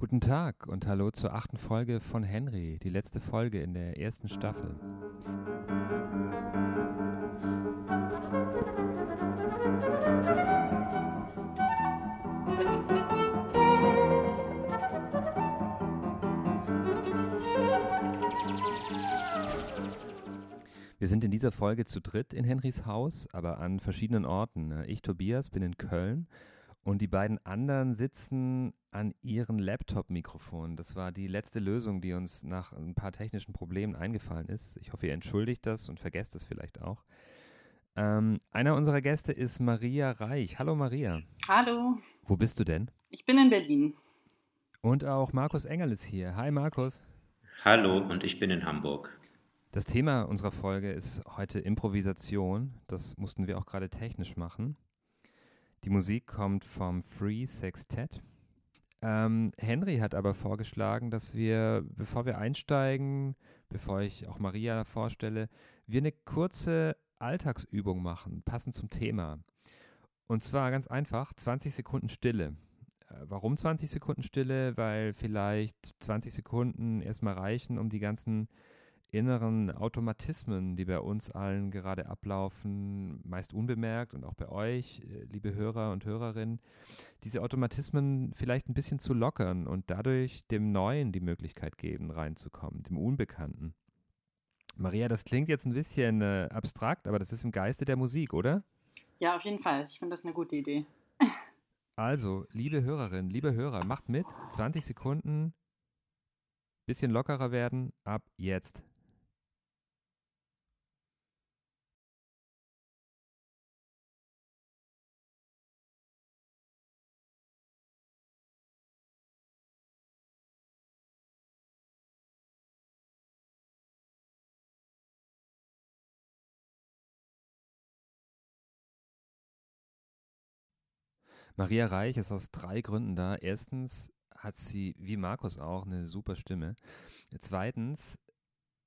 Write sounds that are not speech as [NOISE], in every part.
Guten Tag und hallo zur achten Folge von Henry, die letzte Folge in der ersten Staffel. Wir sind in dieser Folge zu dritt in Henrys Haus, aber an verschiedenen Orten. Ich, Tobias, bin in Köln und die beiden anderen sitzen an ihren Laptop-Mikrofonen. Das war die letzte Lösung, die uns nach ein paar technischen Problemen eingefallen ist. Ich hoffe, ihr entschuldigt das und vergesst es vielleicht auch. Ähm, einer unserer Gäste ist Maria Reich. Hallo Maria. Hallo. Wo bist du denn? Ich bin in Berlin. Und auch Markus Engel ist hier. Hi Markus. Hallo und ich bin in Hamburg. Das Thema unserer Folge ist heute Improvisation. Das mussten wir auch gerade technisch machen. Die Musik kommt vom Free Sextet. Ähm, Henry hat aber vorgeschlagen, dass wir, bevor wir einsteigen, bevor ich auch Maria vorstelle, wir eine kurze Alltagsübung machen, passend zum Thema. Und zwar ganz einfach, 20 Sekunden Stille. Äh, warum 20 Sekunden Stille? Weil vielleicht 20 Sekunden erstmal reichen, um die ganzen inneren Automatismen, die bei uns allen gerade ablaufen, meist unbemerkt und auch bei euch, äh, liebe Hörer und Hörerinnen, diese Automatismen vielleicht ein bisschen zu lockern und dadurch dem Neuen die Möglichkeit geben, reinzukommen, dem Unbekannten. Maria, das klingt jetzt ein bisschen äh, abstrakt, aber das ist im Geiste der Musik, oder? Ja, auf jeden Fall. Ich finde das eine gute Idee. Also, liebe Hörerinnen, liebe Hörer, macht mit. 20 Sekunden, bisschen lockerer werden, ab jetzt. Maria Reich ist aus drei Gründen da. Erstens hat sie, wie Markus auch, eine super Stimme. Zweitens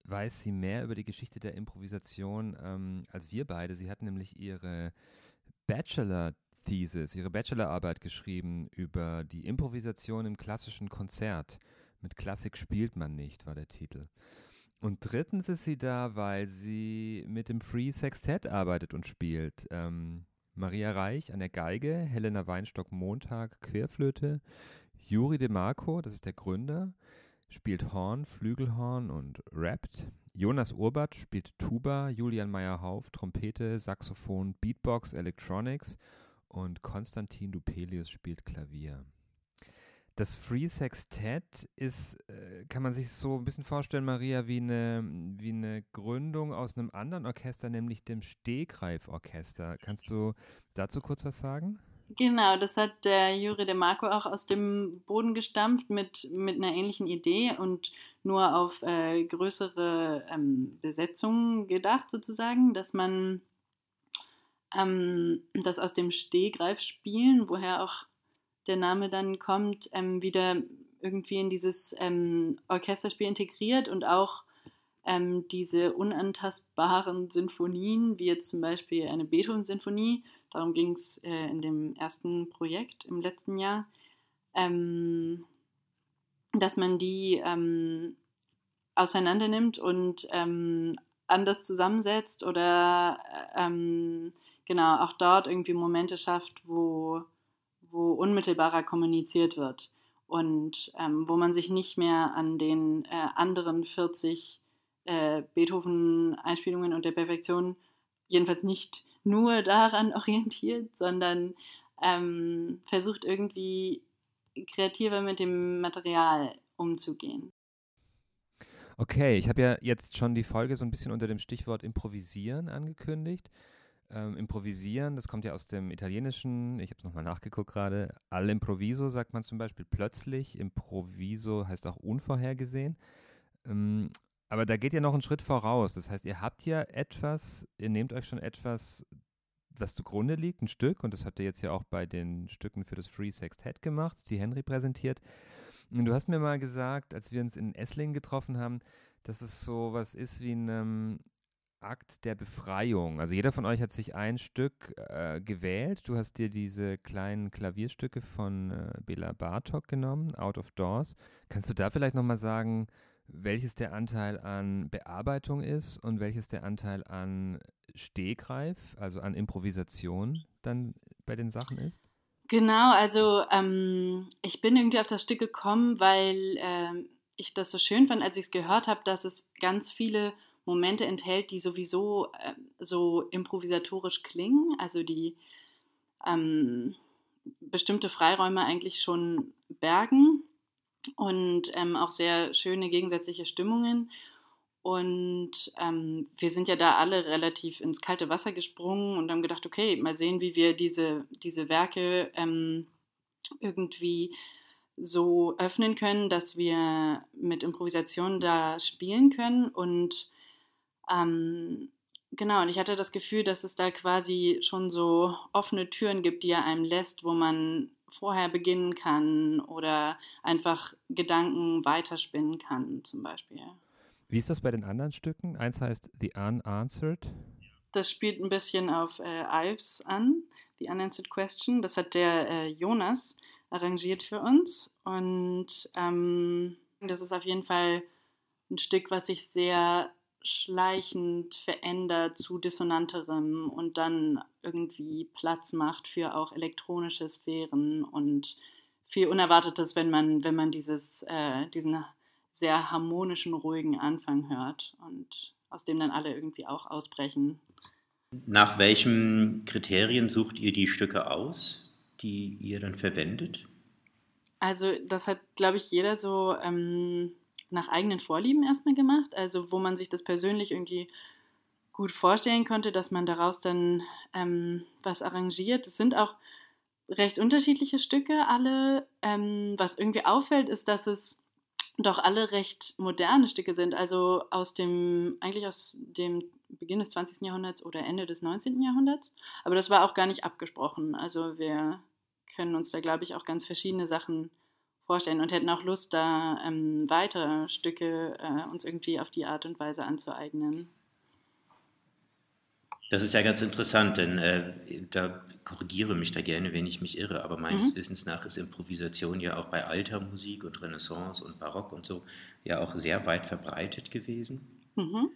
weiß sie mehr über die Geschichte der Improvisation ähm, als wir beide. Sie hat nämlich ihre Bachelor-Thesis, ihre Bachelorarbeit geschrieben über die Improvisation im klassischen Konzert. Mit Klassik spielt man nicht, war der Titel. Und drittens ist sie da, weil sie mit dem Free Sextet arbeitet und spielt. Ähm, Maria Reich an der Geige, Helena Weinstock-Montag Querflöte, Juri De Marco, das ist der Gründer, spielt Horn, Flügelhorn und rappt. Jonas Urbat spielt Tuba, Julian Meyer-Hauf Trompete, Saxophon, Beatbox, Electronics und Konstantin Dupelius spielt Klavier. Das Free Sextet ist, äh, kann man sich so ein bisschen vorstellen, Maria, wie eine, wie eine Gründung aus einem anderen Orchester, nämlich dem Stegreif-Orchester. Kannst du dazu kurz was sagen? Genau, das hat der Juri de Marco auch aus dem Boden gestampft mit, mit einer ähnlichen Idee und nur auf äh, größere ähm, Besetzungen gedacht, sozusagen, dass man ähm, das aus dem Stehgreif spielen, woher auch der Name dann kommt, ähm, wieder irgendwie in dieses ähm, Orchesterspiel integriert und auch ähm, diese unantastbaren Sinfonien, wie jetzt zum Beispiel eine Beethoven-Sinfonie, darum ging es äh, in dem ersten Projekt im letzten Jahr, ähm, dass man die ähm, auseinander nimmt und ähm, anders zusammensetzt oder äh, genau auch dort irgendwie Momente schafft, wo wo unmittelbarer kommuniziert wird und ähm, wo man sich nicht mehr an den äh, anderen 40 äh, Beethoven-Einspielungen und der Perfektion jedenfalls nicht nur daran [LAUGHS] orientiert, sondern ähm, versucht irgendwie kreativer mit dem Material umzugehen. Okay, ich habe ja jetzt schon die Folge so ein bisschen unter dem Stichwort Improvisieren angekündigt. Ähm, improvisieren, das kommt ja aus dem Italienischen, ich habe es nochmal nachgeguckt gerade. All'improviso sagt man zum Beispiel plötzlich, Improviso heißt auch unvorhergesehen. Ähm, aber da geht ja noch einen Schritt voraus. Das heißt, ihr habt ja etwas, ihr nehmt euch schon etwas, was zugrunde liegt, ein Stück, und das habt ihr jetzt ja auch bei den Stücken für das Free Sextet gemacht, die Henry präsentiert. Und du hast mir mal gesagt, als wir uns in Esslingen getroffen haben, dass es so was ist wie ein, Akt der Befreiung. Also jeder von euch hat sich ein Stück äh, gewählt. Du hast dir diese kleinen Klavierstücke von äh, Bela Bartok genommen, Out of Doors. Kannst du da vielleicht nochmal sagen, welches der Anteil an Bearbeitung ist und welches der Anteil an Stehgreif, also an Improvisation dann bei den Sachen ist? Genau, also ähm, ich bin irgendwie auf das Stück gekommen, weil ähm, ich das so schön fand, als ich es gehört habe, dass es ganz viele Momente enthält, die sowieso äh, so improvisatorisch klingen, also die ähm, bestimmte Freiräume eigentlich schon bergen und ähm, auch sehr schöne gegensätzliche Stimmungen. Und ähm, wir sind ja da alle relativ ins kalte Wasser gesprungen und haben gedacht, okay, mal sehen, wie wir diese, diese Werke ähm, irgendwie so öffnen können, dass wir mit Improvisation da spielen können. Und ähm, genau, und ich hatte das Gefühl, dass es da quasi schon so offene Türen gibt, die er einem lässt, wo man vorher beginnen kann oder einfach Gedanken weiterspinnen kann, zum Beispiel. Wie ist das bei den anderen Stücken? Eins heißt The Unanswered. Das spielt ein bisschen auf äh, Ives an, The Unanswered Question. Das hat der äh, Jonas arrangiert für uns. Und ähm, das ist auf jeden Fall ein Stück, was sich sehr schleichend verändert zu dissonanterem und dann irgendwie Platz macht für auch elektronische Sphären und viel Unerwartetes, wenn man, wenn man dieses, äh, diesen sehr harmonischen, ruhigen Anfang hört und aus dem dann alle irgendwie auch ausbrechen. Nach welchen Kriterien sucht ihr die Stücke aus, die ihr dann verwendet? Also das hat, glaube ich, jeder so ähm, nach eigenen Vorlieben erstmal gemacht, also wo man sich das persönlich irgendwie gut vorstellen konnte, dass man daraus dann ähm, was arrangiert. Es sind auch recht unterschiedliche Stücke, alle. Ähm, was irgendwie auffällt, ist, dass es doch alle recht moderne Stücke sind, also aus dem, eigentlich aus dem Beginn des 20. Jahrhunderts oder Ende des 19. Jahrhunderts. Aber das war auch gar nicht abgesprochen. Also wir können uns da, glaube ich, auch ganz verschiedene Sachen vorstellen und hätten auch Lust, da ähm, weitere Stücke äh, uns irgendwie auf die Art und Weise anzueignen. Das ist ja ganz interessant, denn äh, da korrigiere mich da gerne, wenn ich mich irre, aber meines mhm. Wissens nach ist Improvisation ja auch bei alter Musik und Renaissance und Barock und so ja auch sehr weit verbreitet gewesen. Mhm.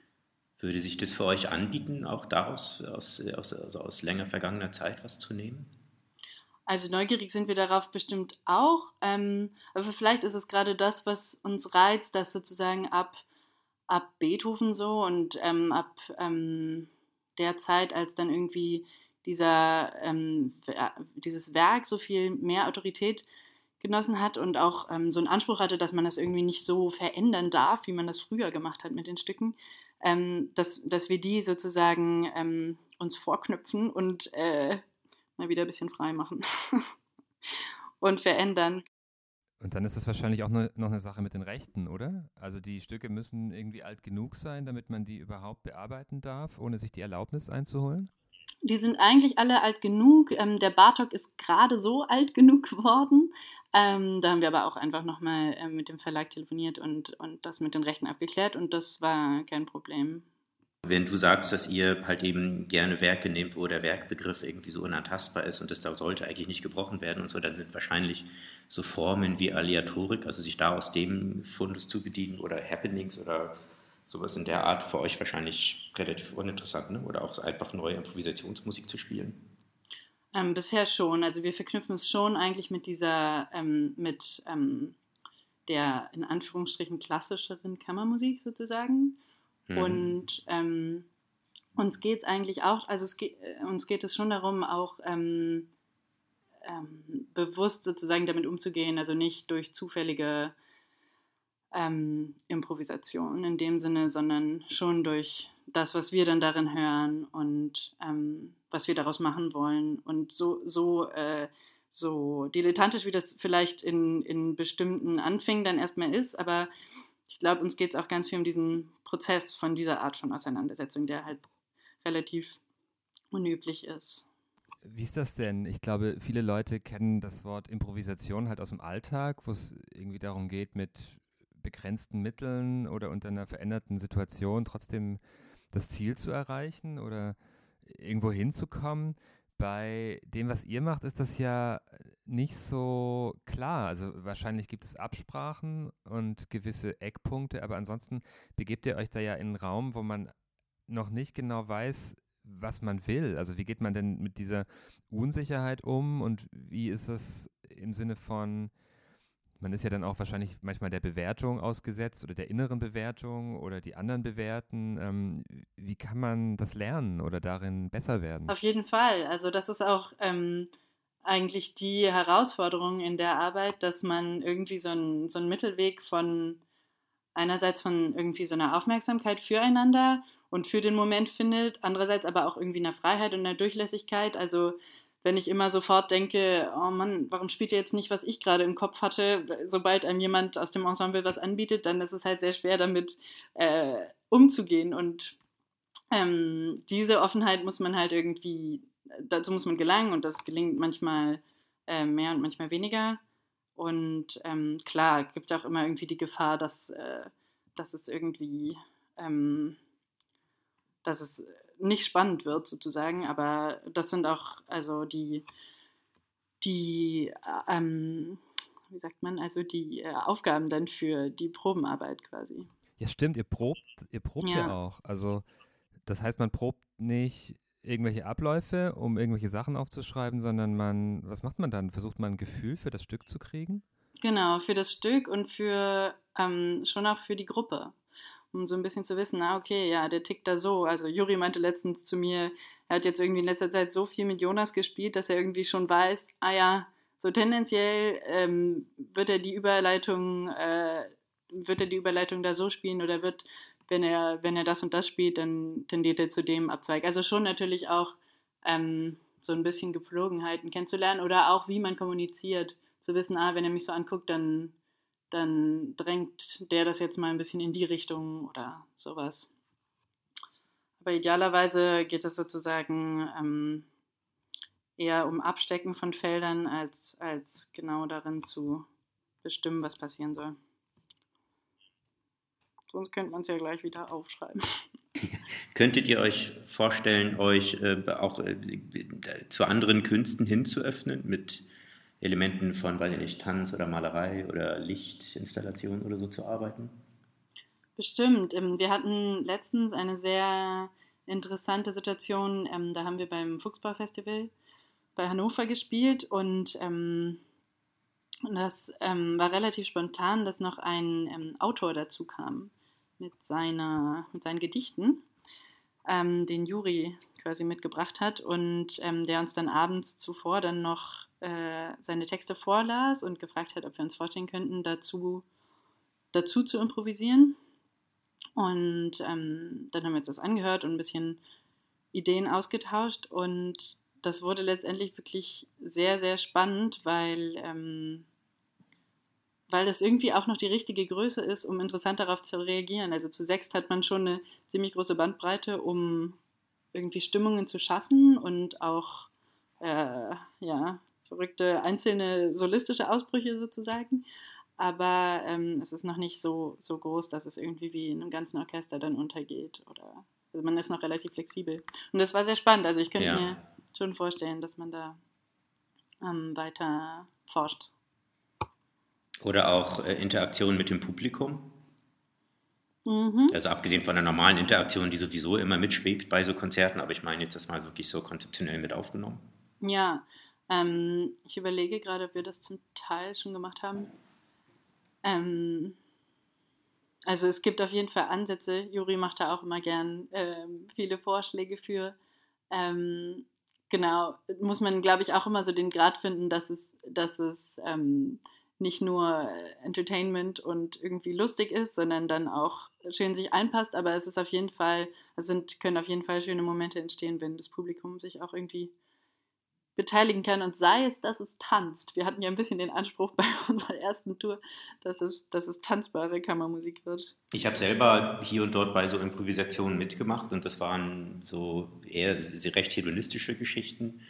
Würde sich das für euch anbieten, auch daraus aus, aus, also aus länger vergangener Zeit was zu nehmen? Also neugierig sind wir darauf bestimmt auch, ähm, aber vielleicht ist es gerade das, was uns reizt, dass sozusagen ab, ab Beethoven so und ähm, ab ähm, der Zeit, als dann irgendwie dieser, ähm, dieses Werk so viel mehr Autorität genossen hat und auch ähm, so einen Anspruch hatte, dass man das irgendwie nicht so verändern darf, wie man das früher gemacht hat mit den Stücken, ähm, dass, dass wir die sozusagen uns vorknüpfen und äh, mal wieder ein bisschen frei machen [LAUGHS] und verändern. Und dann ist das wahrscheinlich auch noch eine Sache mit den Rechten, oder? Also die Stücke müssen irgendwie alt genug sein, damit man die überhaupt bearbeiten darf, ohne sich die Erlaubnis einzuholen? Die sind eigentlich alle alt genug. Ähm, der Bartok ist gerade so alt genug [LAUGHS] geworden. Ähm, da haben wir aber auch einfach nochmal äh, mit dem Verlag telefoniert und, und das mit den Rechten abgeklärt und das war kein Problem. Wenn du sagst, dass ihr halt eben gerne Werke nehmt, wo der Werkbegriff irgendwie so unantastbar ist und das da sollte eigentlich nicht gebrochen werden und so, dann sind wahrscheinlich so Formen wie Aleatorik, also sich da aus dem Fundus zu bedienen oder Happenings oder sowas in der Art für euch wahrscheinlich relativ uninteressant, ne? oder auch einfach neue Improvisationsmusik zu spielen. Ähm, bisher schon. Also wir verknüpfen es schon eigentlich mit dieser, ähm, mit ähm, der in Anführungsstrichen klassischeren Kammermusik sozusagen. Mhm. Und ähm, uns geht es eigentlich auch, also geht, äh, uns geht es schon darum, auch ähm, ähm, bewusst sozusagen damit umzugehen, also nicht durch zufällige ähm, Improvisation in dem Sinne, sondern schon durch das, was wir dann darin hören und ähm, was wir daraus machen wollen. Und so, so, äh, so dilettantisch, wie das vielleicht in, in bestimmten Anfängen dann erstmal ist, aber ich glaube, uns geht es auch ganz viel um diesen Prozess von dieser Art von Auseinandersetzung, der halt relativ unüblich ist. Wie ist das denn? Ich glaube, viele Leute kennen das Wort Improvisation halt aus dem Alltag, wo es irgendwie darum geht, mit begrenzten Mitteln oder unter einer veränderten Situation trotzdem das Ziel zu erreichen oder irgendwo hinzukommen. Bei dem, was ihr macht, ist das ja nicht so klar. Also wahrscheinlich gibt es Absprachen und gewisse Eckpunkte, aber ansonsten begebt ihr euch da ja in einen Raum, wo man noch nicht genau weiß, was man will. Also wie geht man denn mit dieser Unsicherheit um und wie ist das im Sinne von, man ist ja dann auch wahrscheinlich manchmal der Bewertung ausgesetzt oder der inneren Bewertung oder die anderen bewerten. Ähm, wie kann man das lernen oder darin besser werden? Auf jeden Fall. Also das ist auch ähm, eigentlich die Herausforderung in der Arbeit, dass man irgendwie so einen so Mittelweg von einerseits von irgendwie so einer Aufmerksamkeit füreinander und für den Moment findet, andererseits aber auch irgendwie einer Freiheit und einer Durchlässigkeit. Also wenn ich immer sofort denke, oh Mann, warum spielt ihr jetzt nicht, was ich gerade im Kopf hatte? Sobald einem jemand aus dem Ensemble was anbietet, dann ist es halt sehr schwer damit äh, umzugehen. Und ähm, diese Offenheit muss man halt irgendwie, dazu muss man gelangen und das gelingt manchmal äh, mehr und manchmal weniger. Und ähm, klar, gibt auch immer irgendwie die Gefahr, dass, äh, dass es irgendwie, ähm, dass es nicht spannend wird sozusagen, aber das sind auch also die, die ähm, wie sagt man, also die äh, Aufgaben dann für die Probenarbeit quasi. Ja, stimmt, ihr probt, ihr probt ja. ja auch. Also das heißt, man probt nicht irgendwelche Abläufe, um irgendwelche Sachen aufzuschreiben, sondern man, was macht man dann? Versucht man ein Gefühl für das Stück zu kriegen? Genau, für das Stück und für ähm, schon auch für die Gruppe um so ein bisschen zu wissen, ah, okay, ja, der tickt da so. Also Juri meinte letztens zu mir, er hat jetzt irgendwie in letzter Zeit so viel mit Jonas gespielt, dass er irgendwie schon weiß, ah ja, so tendenziell ähm, wird er die Überleitung, äh, wird er die Überleitung da so spielen oder wird, wenn er, wenn er das und das spielt, dann tendiert er zu dem Abzweig. Also schon natürlich auch ähm, so ein bisschen Gepflogenheiten kennenzulernen oder auch wie man kommuniziert, zu wissen, ah, wenn er mich so anguckt, dann dann drängt der das jetzt mal ein bisschen in die Richtung oder sowas. Aber idealerweise geht es sozusagen ähm, eher um Abstecken von Feldern, als, als genau darin zu bestimmen, was passieren soll. Sonst könnte man es ja gleich wieder aufschreiben. [LAUGHS] Könntet ihr euch vorstellen, euch äh, auch äh, zu anderen Künsten hinzuöffnen mit Elementen von, weiß ich nicht, Tanz oder Malerei oder Lichtinstallation oder so zu arbeiten? Bestimmt. Ähm, wir hatten letztens eine sehr interessante Situation. Ähm, da haben wir beim Fuchsbau-Festival bei Hannover gespielt und ähm, das war relativ spontan, dass noch ein Autor dazu kam mit, seiner, mit seinen Gedichten, den Juri quasi mitgebracht hat und der uns dann abends zuvor dann noch äh, seine Texte vorlas und gefragt hat, ob wir uns vorstellen könnten, dazu, dazu zu improvisieren. Und ähm, dann haben wir uns das angehört und ein bisschen Ideen ausgetauscht. Und das wurde letztendlich wirklich sehr, sehr spannend, weil, ähm, weil das irgendwie auch noch die richtige Größe ist, um interessant darauf zu reagieren. Also zu sechst hat man schon eine ziemlich große Bandbreite, um irgendwie Stimmungen zu schaffen und auch äh, ja, verrückte einzelne solistische Ausbrüche sozusagen. Aber ähm, es ist noch nicht so, so groß, dass es irgendwie wie in einem ganzen Orchester dann untergeht. Oder also man ist noch relativ flexibel. Und das war sehr spannend. Also ich könnte ja. mir schon vorstellen, dass man da ähm, weiter forscht. Oder auch äh, Interaktion mit dem Publikum. Mhm. Also abgesehen von der normalen Interaktion, die sowieso immer mitschwebt bei so Konzerten, aber ich meine jetzt das mal wirklich so konzeptionell mit aufgenommen. Ja, ähm, ich überlege gerade, ob wir das zum Teil schon gemacht haben. Ähm, also es gibt auf jeden Fall Ansätze. Juri macht da auch immer gern ähm, viele Vorschläge für. Ähm, genau, muss man, glaube ich, auch immer so den Grad finden, dass es, dass es ähm, nicht nur Entertainment und irgendwie lustig ist, sondern dann auch schön sich einpasst. Aber es ist auf jeden Fall, es sind, können auf jeden Fall schöne Momente entstehen, wenn das Publikum sich auch irgendwie beteiligen kann und sei es, dass es tanzt. Wir hatten ja ein bisschen den Anspruch bei [LAUGHS] unserer ersten Tour, dass es, dass es tanzbare Kammermusik wird. Ich habe selber hier und dort bei so Improvisationen mitgemacht und das waren so eher recht hedonistische Geschichten.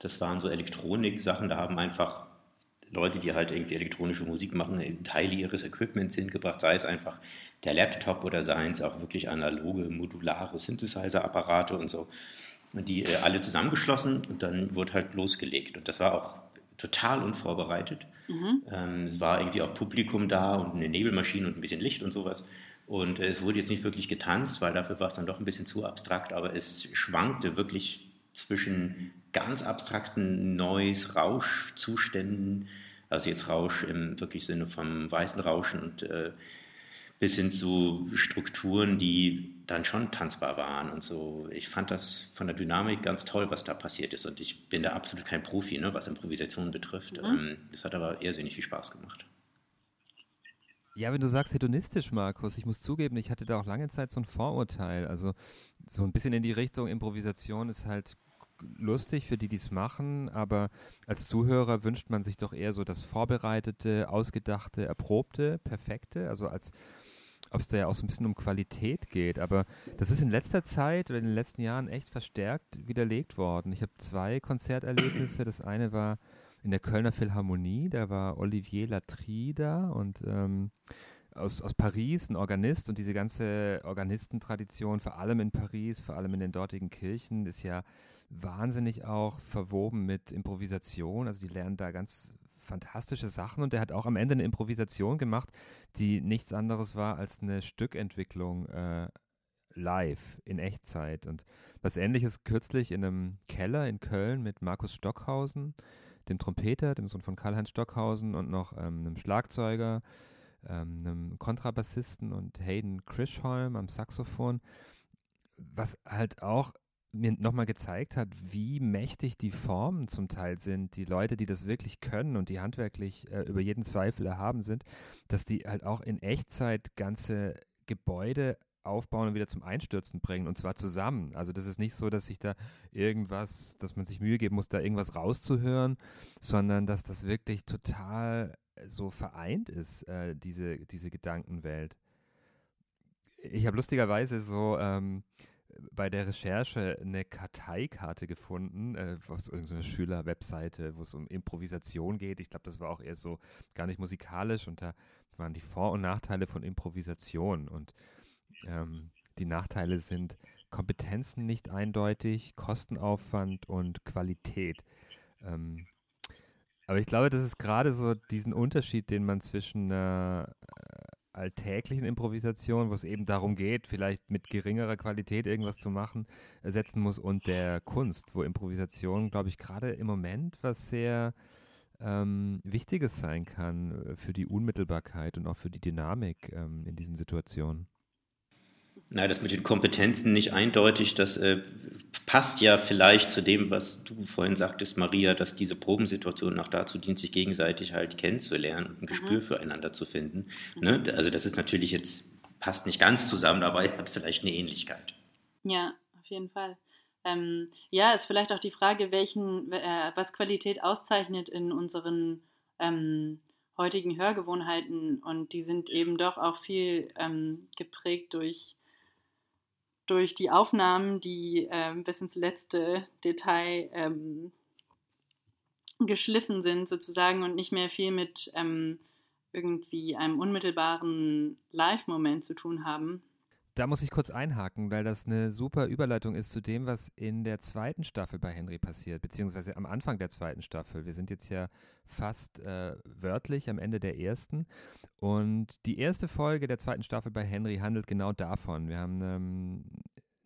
Das waren so Elektronik-Sachen, da haben einfach Leute, die halt irgendwie elektronische Musik machen, Teile ihres Equipments hingebracht, sei es einfach der Laptop oder seien es auch wirklich analoge, modulare Synthesizer-Apparate und so. Die äh, alle zusammengeschlossen und dann wurde halt losgelegt. Und das war auch total unvorbereitet. Mhm. Ähm, es war irgendwie auch Publikum da und eine Nebelmaschine und ein bisschen Licht und sowas. Und äh, es wurde jetzt nicht wirklich getanzt, weil dafür war es dann doch ein bisschen zu abstrakt, aber es schwankte wirklich zwischen ganz abstrakten Noise, Rauschzuständen, also jetzt Rausch im wirklich Sinne vom weißen Rauschen und äh, bis hin zu Strukturen, die dann schon tanzbar waren und so. Ich fand das von der Dynamik ganz toll, was da passiert ist und ich bin da absolut kein Profi, ne, was Improvisation betrifft. Mhm. Ähm, das hat aber irrsinnig viel Spaß gemacht. Ja, wenn du sagst hedonistisch, Markus, ich muss zugeben, ich hatte da auch lange Zeit so ein Vorurteil. Also so ein bisschen in die Richtung Improvisation ist halt lustig für die, die es machen, aber als Zuhörer wünscht man sich doch eher so das Vorbereitete, Ausgedachte, Erprobte, Perfekte. Also als ob es da ja auch so ein bisschen um Qualität geht. Aber das ist in letzter Zeit oder in den letzten Jahren echt verstärkt widerlegt worden. Ich habe zwei Konzerterlebnisse. Das eine war in der Kölner Philharmonie, da war Olivier Latry da und ähm, aus, aus Paris, ein Organist und diese ganze Organistentradition, vor allem in Paris, vor allem in den dortigen Kirchen, ist ja wahnsinnig auch verwoben mit Improvisation. Also die lernen da ganz fantastische Sachen und er hat auch am Ende eine Improvisation gemacht, die nichts anderes war als eine Stückentwicklung äh, live in Echtzeit. Und was ähnliches kürzlich in einem Keller in Köln mit Markus Stockhausen, dem Trompeter, dem Sohn von Karl-Heinz Stockhausen und noch ähm, einem Schlagzeuger, ähm, einem Kontrabassisten und Hayden Krischholm am Saxophon, was halt auch mir nochmal gezeigt hat, wie mächtig die Formen zum Teil sind, die Leute, die das wirklich können und die handwerklich äh, über jeden Zweifel erhaben sind, dass die halt auch in Echtzeit ganze Gebäude aufbauen und wieder zum Einstürzen bringen und zwar zusammen. Also das ist nicht so, dass sich da irgendwas, dass man sich Mühe geben muss, da irgendwas rauszuhören, sondern dass das wirklich total so vereint ist, äh, diese, diese Gedankenwelt. Ich habe lustigerweise so ähm, bei der Recherche eine Karteikarte gefunden, äh, auf irgendeiner Schülerwebseite, wo es um Improvisation geht. Ich glaube, das war auch eher so gar nicht musikalisch und da waren die Vor- und Nachteile von Improvisation. Und ähm, die Nachteile sind Kompetenzen nicht eindeutig, Kostenaufwand und Qualität. Ähm, aber ich glaube, das ist gerade so diesen Unterschied, den man zwischen äh, alltäglichen Improvisation, wo es eben darum geht, vielleicht mit geringerer Qualität irgendwas zu machen, ersetzen muss und der Kunst, wo Improvisation, glaube ich, gerade im Moment was sehr ähm, Wichtiges sein kann äh, für die Unmittelbarkeit und auch für die Dynamik ähm, in diesen Situationen. Na, das mit den Kompetenzen nicht eindeutig, das äh, passt ja vielleicht zu dem, was du vorhin sagtest, Maria, dass diese Probensituation auch dazu dient, sich gegenseitig halt kennenzulernen und ein Gespür mhm. füreinander zu finden. Mhm. Ne? Also das ist natürlich jetzt, passt nicht ganz zusammen, aber hat vielleicht eine Ähnlichkeit. Ja, auf jeden Fall. Ähm, ja, ist vielleicht auch die Frage, welchen, äh, was Qualität auszeichnet in unseren ähm, heutigen Hörgewohnheiten und die sind eben doch auch viel ähm, geprägt durch durch die Aufnahmen, die ähm, bis ins letzte Detail ähm, geschliffen sind sozusagen und nicht mehr viel mit ähm, irgendwie einem unmittelbaren Live-Moment zu tun haben. Da muss ich kurz einhaken, weil das eine super Überleitung ist zu dem, was in der zweiten Staffel bei Henry passiert, beziehungsweise am Anfang der zweiten Staffel. Wir sind jetzt ja fast äh, wörtlich am Ende der ersten. Und die erste Folge der zweiten Staffel bei Henry handelt genau davon. Wir haben ähm,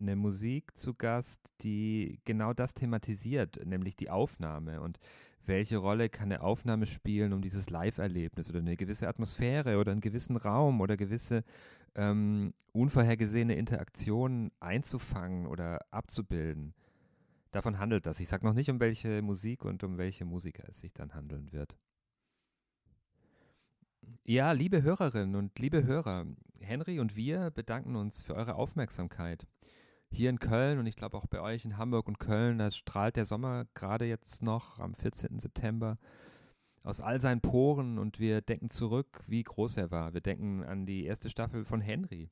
eine Musik zu Gast, die genau das thematisiert, nämlich die Aufnahme und welche Rolle kann eine Aufnahme spielen, um dieses Live-Erlebnis oder eine gewisse Atmosphäre oder einen gewissen Raum oder gewisse ähm, unvorhergesehene Interaktionen einzufangen oder abzubilden. Davon handelt das. Ich sage noch nicht, um welche Musik und um welche Musiker es sich dann handeln wird. Ja, liebe Hörerinnen und liebe Hörer, Henry und wir bedanken uns für eure Aufmerksamkeit. Hier in Köln und ich glaube auch bei euch in Hamburg und Köln, da strahlt der Sommer gerade jetzt noch am 14. September aus all seinen Poren und wir denken zurück, wie groß er war. Wir denken an die erste Staffel von Henry,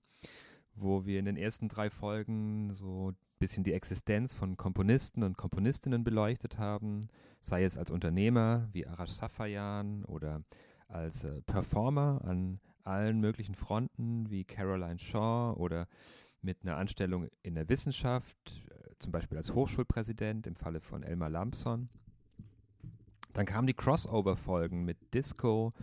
wo wir in den ersten drei Folgen so ein bisschen die Existenz von Komponisten und Komponistinnen beleuchtet haben, sei es als Unternehmer wie Arash Safayan oder als äh, Performer an allen möglichen Fronten wie Caroline Shaw oder mit einer Anstellung in der Wissenschaft, äh, zum Beispiel als Hochschulpräsident im Falle von Elmar Lampson. Dann kamen die Crossover-Folgen mit Disco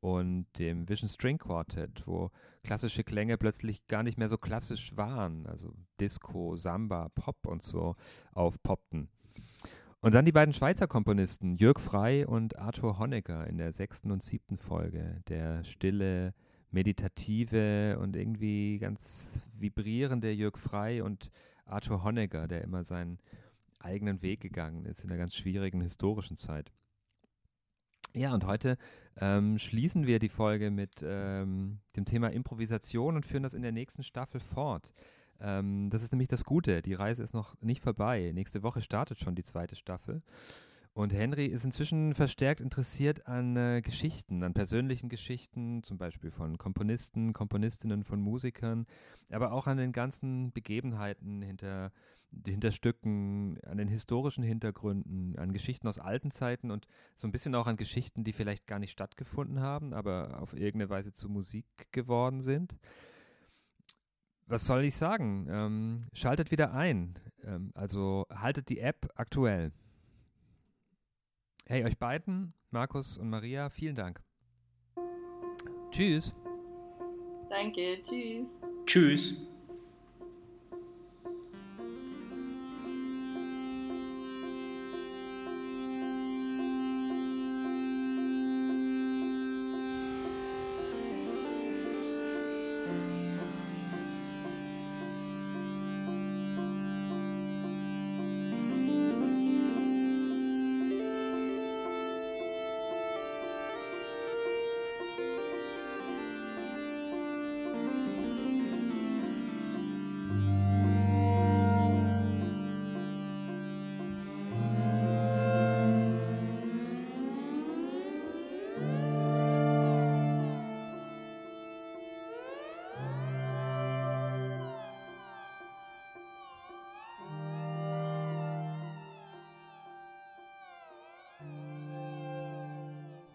und dem Vision String Quartet, wo klassische Klänge plötzlich gar nicht mehr so klassisch waren, also Disco, Samba, Pop und so aufpoppten. Und dann die beiden Schweizer Komponisten, Jörg Frey und Arthur Honegger in der sechsten und siebten Folge, der stille, meditative und irgendwie ganz vibrierende Jörg Frey und Arthur Honegger, der immer seinen eigenen Weg gegangen ist in einer ganz schwierigen historischen Zeit. Ja, und heute ähm, schließen wir die Folge mit ähm, dem Thema Improvisation und führen das in der nächsten Staffel fort. Ähm, das ist nämlich das Gute. Die Reise ist noch nicht vorbei. Nächste Woche startet schon die zweite Staffel. Und Henry ist inzwischen verstärkt interessiert an äh, Geschichten, an persönlichen Geschichten, zum Beispiel von Komponisten, Komponistinnen, von Musikern, aber auch an den ganzen Begebenheiten hinter hinter Stücken, an den historischen Hintergründen, an Geschichten aus alten Zeiten und so ein bisschen auch an Geschichten, die vielleicht gar nicht stattgefunden haben, aber auf irgendeine Weise zu Musik geworden sind. Was soll ich sagen? Ähm, schaltet wieder ein. Ähm, also haltet die App aktuell. Hey, euch beiden, Markus und Maria, vielen Dank. Tschüss. Danke, tschüss. Tschüss.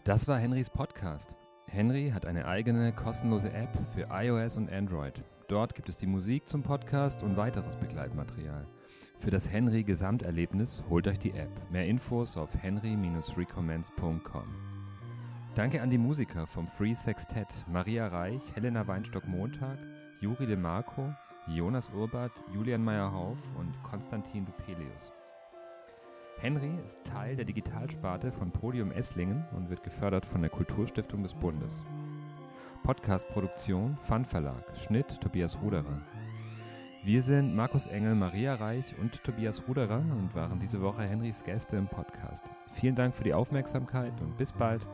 Das war Henrys Podcast. Henry hat eine eigene kostenlose App für iOS und Android. Dort gibt es die Musik zum Podcast und weiteres Begleitmaterial. Für das Henry Gesamterlebnis holt euch die App. Mehr Infos auf henry-recommends.com. Danke an die Musiker vom Free Sextet, Maria Reich, Helena Weinstock-Montag, Juri De Marco, Jonas Urbart, Julian Meyer-Hauf und Konstantin Dupelius. Henry ist Teil der Digitalsparte von Podium Esslingen und wird gefördert von der Kulturstiftung des Bundes. Podcastproduktion Fun Verlag, Schnitt Tobias Ruderer. Wir sind Markus Engel, Maria Reich und Tobias Ruderer und waren diese Woche Henrys Gäste im Podcast. Vielen Dank für die Aufmerksamkeit und bis bald.